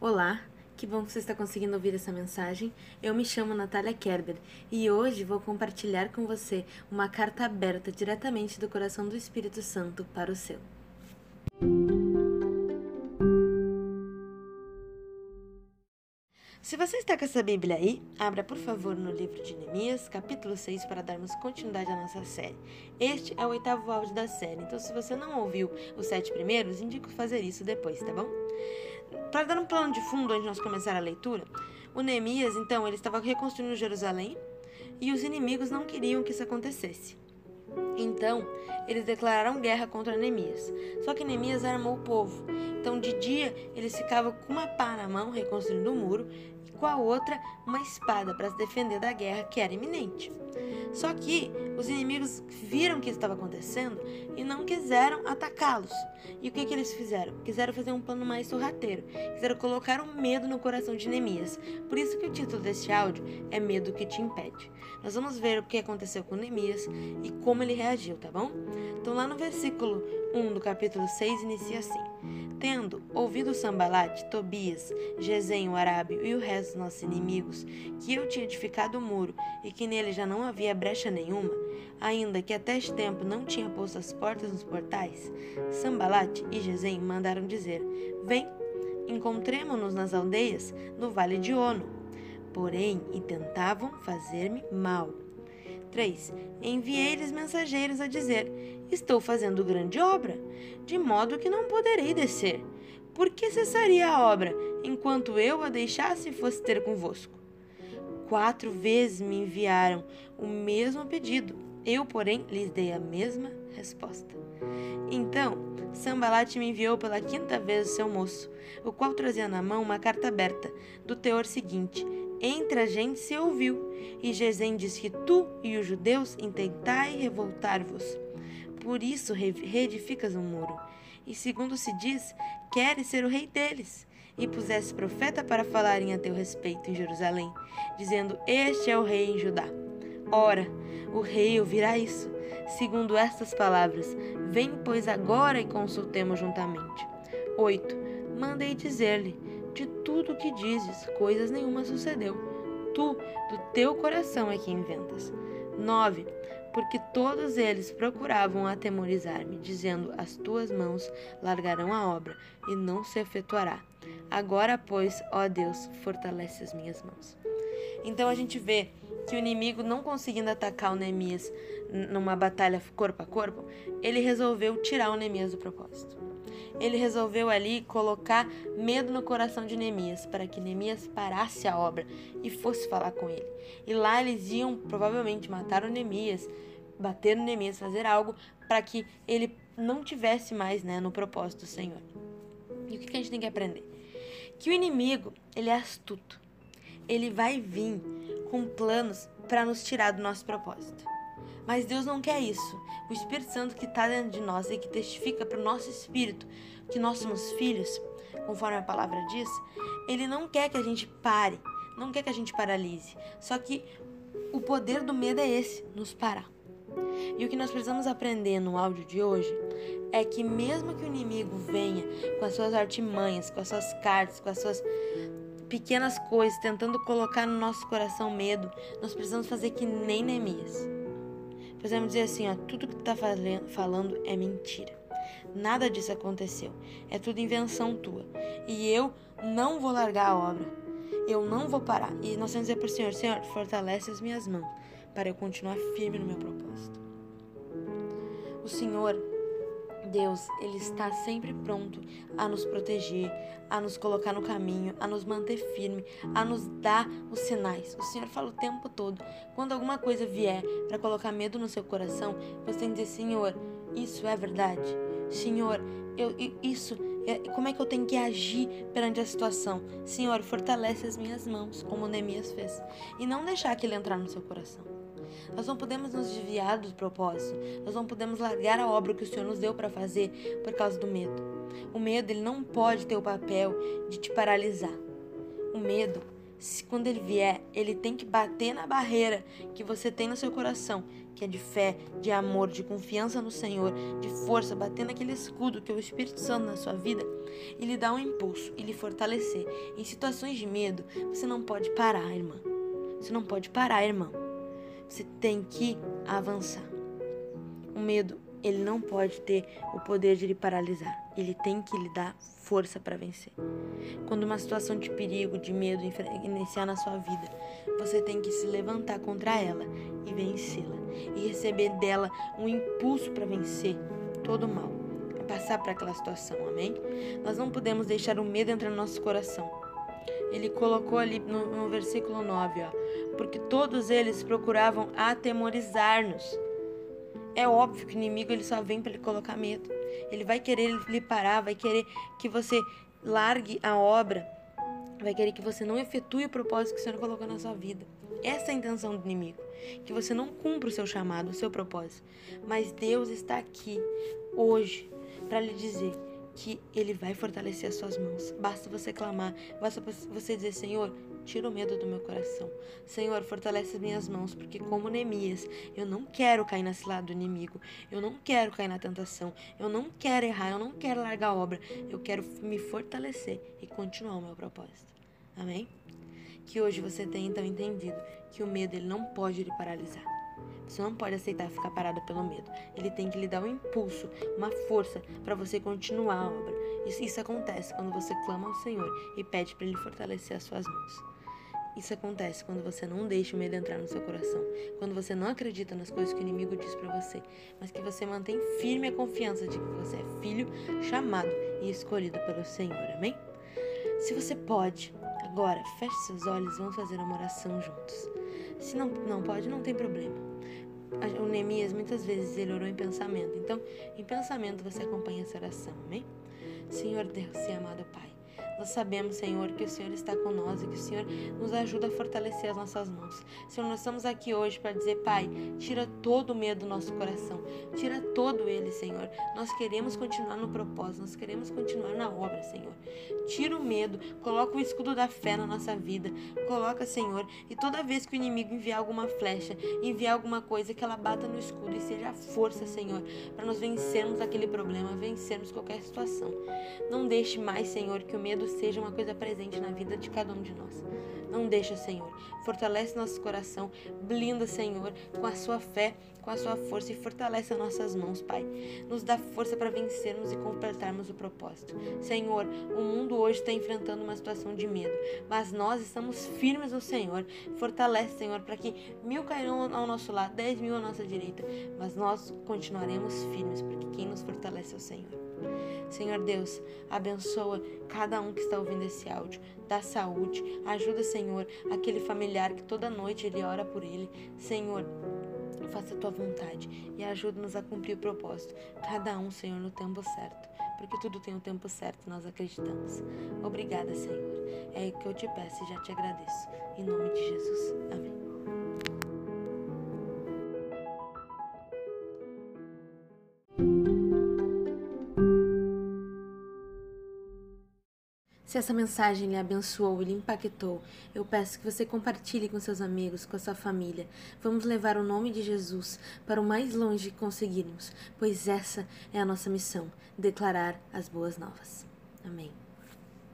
Olá, que bom que você está conseguindo ouvir essa mensagem. Eu me chamo Natália Kerber e hoje vou compartilhar com você uma carta aberta diretamente do coração do Espírito Santo para o seu. Se você está com essa Bíblia aí, abra por favor no livro de Neemias, capítulo 6, para darmos continuidade à nossa série. Este é o oitavo áudio da série, então se você não ouviu os sete primeiros, indico fazer isso depois, tá bom? Para dar um plano de fundo antes de nós começar a leitura, o Neemias, então, ele estava reconstruindo Jerusalém e os inimigos não queriam que isso acontecesse. Então, eles declararam guerra contra Neemias. Só que Neemias armou o povo. Então, de dia, eles ficavam com uma pá na mão, reconstruindo o muro, e com a outra, uma espada para se defender da guerra que era iminente. Só que os inimigos viram o que estava acontecendo e não quiseram atacá-los. E o que, que eles fizeram? Quiseram fazer um plano mais sorrateiro. Quiseram colocar um medo no coração de Neemias. Por isso que o título deste áudio é Medo que te impede. Nós vamos ver o que aconteceu com Neemias e como ele reagiu, tá bom? Então lá no versículo 1 do capítulo 6 inicia assim: Tendo ouvido Sambalate, Tobias, Gesem, o Arábio e o resto dos nossos inimigos, que eu tinha edificado o muro e que nele já não havia brecha nenhuma, ainda que até este tempo não tinha posto as portas nos portais, Sambalate e Gesem mandaram dizer: Vem, encontremo-nos nas aldeias, no vale de Ono. Porém, intentavam fazer-me mal. 3. Enviei-lhes mensageiros a dizer: Estou fazendo grande obra, de modo que não poderei descer. Por que cessaria a obra, enquanto eu a deixasse e fosse ter convosco? Quatro vezes me enviaram o mesmo pedido. Eu, porém, lhes dei a mesma resposta. Então, Sambalate me enviou pela quinta vez o seu moço, o qual trazia na mão uma carta aberta, do teor seguinte: Entre a gente se ouviu, e Gesem diz que tu e os judeus intentai revoltar-vos. Por isso reedificas um muro. E segundo se diz, queres ser o rei deles e pusesse profeta para falarem a teu respeito em Jerusalém, dizendo: Este é o rei em Judá. Ora, o rei ouvirá isso, segundo estas palavras: Vem, pois, agora e consultemos juntamente. 8. Mandei dizer-lhe: De tudo o que dizes, coisas nenhuma sucedeu. Tu, do teu coração, é que inventas. 9 porque todos eles procuravam atemorizar-me, dizendo: As tuas mãos largarão a obra, e não se efetuará. Agora, pois, ó Deus, fortalece as minhas mãos. Então a gente vê que o inimigo, não conseguindo atacar o Neemias numa batalha corpo a corpo, ele resolveu tirar o Neemias do propósito. Ele resolveu ali colocar medo no coração de Neemias, para que Neemias parasse a obra e fosse falar com ele. E lá eles iam provavelmente matar o Neemias, bater no Neemias, fazer algo para que ele não tivesse mais né, no propósito do Senhor. E o que a gente tem que aprender? Que o inimigo, ele é astuto. Ele vai vir com planos para nos tirar do nosso propósito. Mas Deus não quer isso. O Espírito Santo que está dentro de nós e que testifica para o nosso espírito que nós somos filhos, conforme a palavra diz, ele não quer que a gente pare, não quer que a gente paralise. Só que o poder do medo é esse, nos parar. E o que nós precisamos aprender no áudio de hoje é que mesmo que o inimigo venha com as suas artimanhas, com as suas cartas, com as suas pequenas coisas, tentando colocar no nosso coração medo, nós precisamos fazer que nem Neemias. Precisamos dizer assim, ó, tudo que tá falando é mentira. Nada disso aconteceu. É tudo invenção tua. E eu não vou largar a obra. Eu não vou parar. E nós temos que dizer para o Senhor, Senhor, fortalece as minhas mãos para eu continuar firme no meu propósito. O Senhor, Deus, Ele está sempre pronto a nos proteger, a nos colocar no caminho, a nos manter firme, a nos dar os sinais. O Senhor fala o tempo todo. Quando alguma coisa vier para colocar medo no seu coração, você tem que dizer: Senhor, isso é verdade. Senhor, eu, isso, é, como é que eu tenho que agir perante a situação? Senhor, fortalece as minhas mãos, como Neemias fez, e não deixar aquilo entrar no seu coração. Nós não podemos nos desviar do propósito. Nós não podemos largar a obra que o Senhor nos deu para fazer por causa do medo. O medo ele não pode ter o papel de te paralisar. O medo, quando ele vier, ele tem que bater na barreira que você tem no seu coração, que é de fé, de amor, de confiança no Senhor, de força, bater naquele escudo que é o Espírito Santo na sua vida e lhe dar um impulso e lhe fortalecer. Em situações de medo, você não pode parar, irmã. Você não pode parar, irmão. Você tem que avançar. O medo, ele não pode ter o poder de lhe paralisar. Ele tem que lhe dar força para vencer. Quando uma situação de perigo, de medo iniciar na sua vida, você tem que se levantar contra ela e vencê-la e receber dela um impulso para vencer todo o mal, passar para aquela situação, amém? Nós não podemos deixar o medo entrar no nosso coração. Ele colocou ali no, no versículo 9, ó, porque todos eles procuravam atemorizar-nos. É óbvio que o inimigo ele só vem para lhe colocar medo. Ele vai querer lhe parar, vai querer que você largue a obra, vai querer que você não efetue o propósito que o Senhor colocou na sua vida. Essa é a intenção do inimigo, que você não cumpra o seu chamado, o seu propósito. Mas Deus está aqui hoje para lhe dizer que ele vai fortalecer as suas mãos. Basta você clamar, basta você dizer, Senhor, tira o medo do meu coração. Senhor, fortalece as minhas mãos, porque como Neemias, eu não quero cair nesse lado do inimigo. Eu não quero cair na tentação. Eu não quero errar, eu não quero largar a obra. Eu quero me fortalecer e continuar o meu propósito. Amém? Que hoje você tenha então entendido que o medo ele não pode lhe paralisar. Você não pode aceitar ficar parado pelo medo. Ele tem que lhe dar um impulso, uma força para você continuar a obra. Isso, isso acontece quando você clama ao Senhor e pede para Ele fortalecer as suas mãos. Isso acontece quando você não deixa o medo entrar no seu coração, quando você não acredita nas coisas que o inimigo diz para você, mas que você mantém firme a confiança de que você é filho chamado e escolhido pelo Senhor. Amém? Se você pode, agora feche seus olhos e vamos fazer uma oração juntos. Se não, não pode, não tem problema. O Neemias muitas vezes ele orou em pensamento. Então, em pensamento você acompanha essa oração, amém? Senhor Deus e amado Pai, nós sabemos, Senhor, que o Senhor está nós e que o Senhor nos ajuda a fortalecer as nossas mãos. Senhor, nós estamos aqui hoje para dizer, Pai, tira todo o medo do nosso coração, tira todo ele, Senhor. Nós queremos continuar no propósito, nós queremos continuar na obra, Senhor. Tira o medo, coloca o escudo da fé na nossa vida, coloca, Senhor, e toda vez que o inimigo enviar alguma flecha, enviar alguma coisa, que ela bata no escudo e seja a força, Senhor, para nós vencermos aquele problema, vencermos qualquer situação. Não deixe mais, Senhor, que o medo seja uma coisa presente na vida de cada um de nós. Não deixa, Senhor. Fortalece nosso coração, blinda, Senhor, com a sua fé, com a sua força e fortalece as nossas mãos, Pai. Nos dá força para vencermos e completarmos o propósito. Senhor, o mundo hoje está enfrentando uma situação de medo, mas nós estamos firmes no Senhor. Fortalece, Senhor, para que mil cairão ao nosso lado, dez mil à nossa direita, mas nós continuaremos firmes, porque quem nos fortalece é o Senhor. Senhor Deus, abençoa cada um que está ouvindo esse áudio, dá saúde, ajuda, Senhor, aquele familiar que toda noite ele ora por ele. Senhor, faça a tua vontade e ajuda-nos a cumprir o propósito, cada um, Senhor, no tempo certo, porque tudo tem o um tempo certo, nós acreditamos. Obrigada, Senhor. É o que eu te peço e já te agradeço. Em nome de Jesus. Amém. Se essa mensagem lhe abençoou e lhe impactou, eu peço que você compartilhe com seus amigos, com a sua família. Vamos levar o nome de Jesus para o mais longe que conseguirmos, pois essa é a nossa missão declarar as boas novas. Amém.